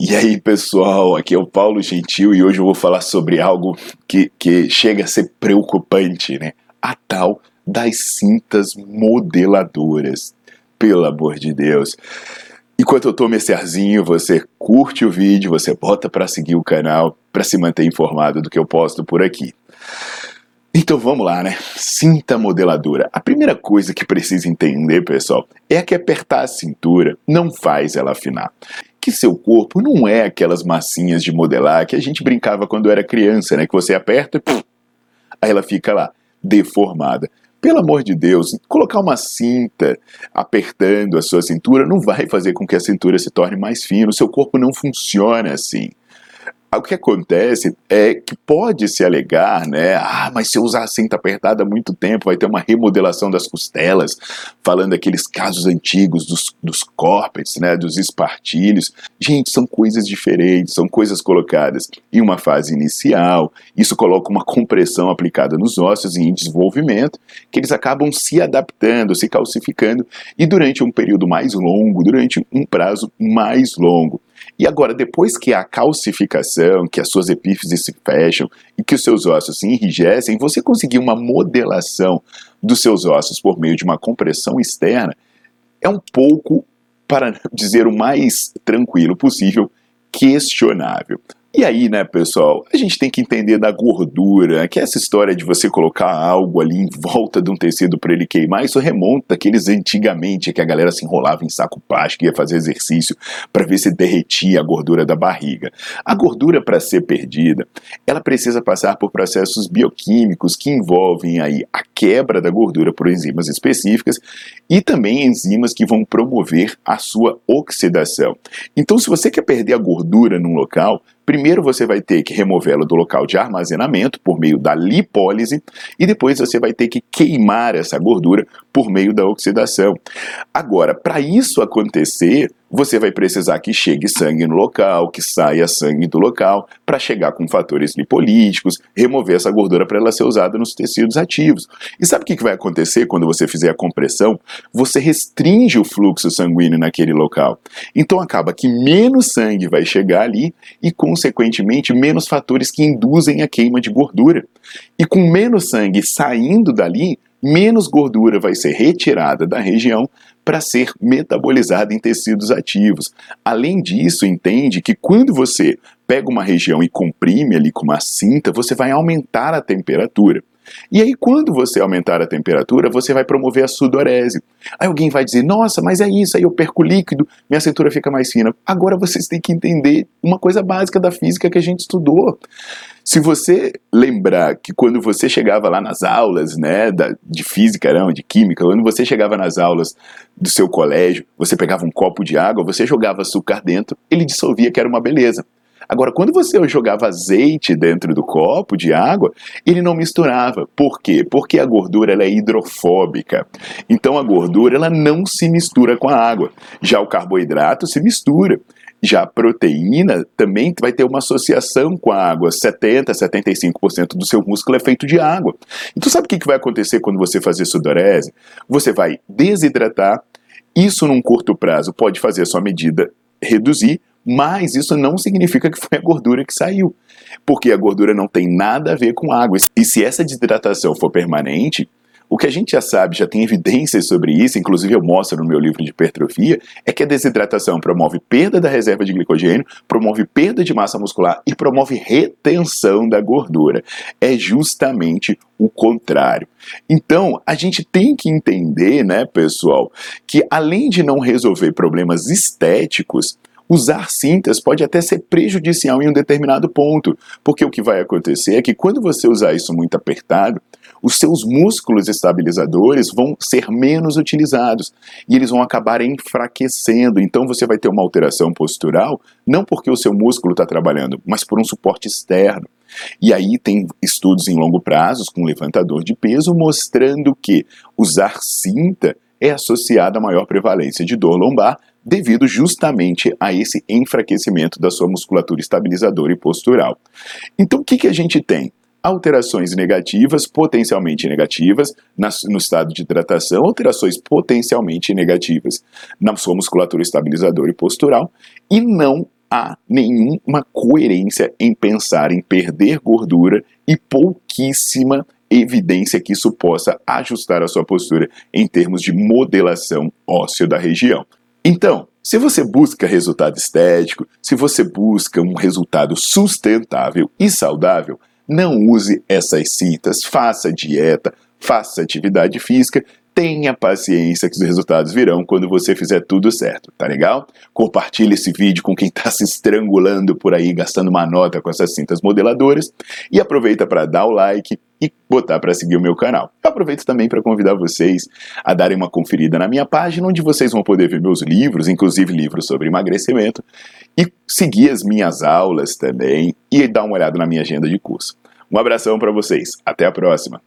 E aí, pessoal, aqui é o Paulo Gentil e hoje eu vou falar sobre algo que, que chega a ser preocupante, né? A tal das cintas modeladoras. Pelo amor de Deus. Enquanto eu tomo esse arzinho, você curte o vídeo, você bota para seguir o canal, para se manter informado do que eu posto por aqui. Então vamos lá, né? Cinta modeladora. A primeira coisa que precisa entender, pessoal, é que apertar a cintura não faz ela afinar que seu corpo não é aquelas massinhas de modelar que a gente brincava quando era criança, né? Que você aperta e aí ela fica lá, deformada. Pelo amor de Deus, colocar uma cinta apertando a sua cintura não vai fazer com que a cintura se torne mais fina. O seu corpo não funciona assim o que acontece é que pode se alegar, né? Ah, mas se eu usar a cinta apertada há muito tempo, vai ter uma remodelação das costelas, falando aqueles casos antigos dos, dos corpets, né? Dos espartilhos. Gente, são coisas diferentes, são coisas colocadas em uma fase inicial. Isso coloca uma compressão aplicada nos ossos em desenvolvimento, que eles acabam se adaptando, se calcificando, e durante um período mais longo, durante um prazo mais longo. E agora, depois que a calcificação, que as suas epífises se fecham e que os seus ossos se enrijecem, você conseguir uma modelação dos seus ossos por meio de uma compressão externa, é um pouco, para dizer o mais tranquilo possível, questionável. E aí, né, pessoal, a gente tem que entender da gordura, que essa história de você colocar algo ali em volta de um tecido para ele queimar, isso remonta àqueles antigamente que a galera se enrolava em saco plástico e ia fazer exercício para ver se derretia a gordura da barriga. A gordura para ser perdida, ela precisa passar por processos bioquímicos que envolvem aí a quebra da gordura por enzimas específicas e também enzimas que vão promover a sua oxidação. Então, se você quer perder a gordura num local, Primeiro você vai ter que removê-la do local de armazenamento por meio da lipólise e depois você vai ter que queimar essa gordura por meio da oxidação. Agora, para isso acontecer, você vai precisar que chegue sangue no local, que saia sangue do local, para chegar com fatores lipolíticos, remover essa gordura para ela ser usada nos tecidos ativos. E sabe o que vai acontecer quando você fizer a compressão? Você restringe o fluxo sanguíneo naquele local. Então acaba que menos sangue vai chegar ali e, consequentemente, menos fatores que induzem a queima de gordura. E com menos sangue saindo dali, menos gordura vai ser retirada da região para ser metabolizada em tecidos ativos. Além disso, entende que quando você pega uma região e comprime ali com uma cinta, você vai aumentar a temperatura. E aí, quando você aumentar a temperatura, você vai promover a sudorese. Aí alguém vai dizer: Nossa, mas é isso, aí eu perco líquido, minha cintura fica mais fina. Agora vocês têm que entender uma coisa básica da física que a gente estudou. Se você lembrar que quando você chegava lá nas aulas, né, da, de física, não, de química, quando você chegava nas aulas do seu colégio, você pegava um copo de água, você jogava açúcar dentro, ele dissolvia que era uma beleza. Agora, quando você jogava azeite dentro do copo de água, ele não misturava. Por quê? Porque a gordura ela é hidrofóbica. Então a gordura ela não se mistura com a água. Já o carboidrato se mistura. Já a proteína também vai ter uma associação com a água. 70%, 75% do seu músculo é feito de água. Então, sabe o que vai acontecer quando você fazer sudorese? Você vai desidratar. Isso, num curto prazo, pode fazer a sua medida reduzir, mas isso não significa que foi a gordura que saiu, porque a gordura não tem nada a ver com água. E se essa desidratação for permanente, O que a gente já sabe, já tem evidências sobre isso, inclusive eu mostro no meu livro de hipertrofia, é que a desidratação promove perda da reserva de glicogênio, promove perda de massa muscular e promove retenção da gordura. É justamente o contrário. Então, a gente tem que entender, né, pessoal, que além de não resolver problemas estéticos, usar cintas pode até ser prejudicial em um determinado ponto, porque o que vai acontecer é que quando você usar isso muito apertado, os seus músculos estabilizadores vão ser menos utilizados e eles vão acabar enfraquecendo. Então você vai ter uma alteração postural, não porque o seu músculo está trabalhando, mas por um suporte externo. E aí tem estudos em longo prazo com levantador de peso mostrando que usar cinta é associado a maior prevalência de dor lombar devido justamente a esse enfraquecimento da sua musculatura estabilizadora e postural. Então, o que, que a gente tem? Alterações negativas, potencialmente negativas, no estado de hidratação, alterações potencialmente negativas na sua musculatura estabilizadora e postural, e não há nenhuma coerência em pensar em perder gordura e pouquíssima evidência que isso possa ajustar a sua postura em termos de modelação óssea da região. Então, se você busca resultado estético, se você busca um resultado sustentável e saudável, não use essas cintas, faça dieta, faça atividade física tenha paciência que os resultados virão quando você fizer tudo certo, tá legal? Compartilhe esse vídeo com quem está se estrangulando por aí, gastando uma nota com essas cintas modeladoras e aproveita para dar o like e botar para seguir o meu canal. Eu aproveito também para convidar vocês a darem uma conferida na minha página, onde vocês vão poder ver meus livros, inclusive livros sobre emagrecimento, e seguir as minhas aulas também e dar uma olhada na minha agenda de curso. Um abração para vocês, até a próxima!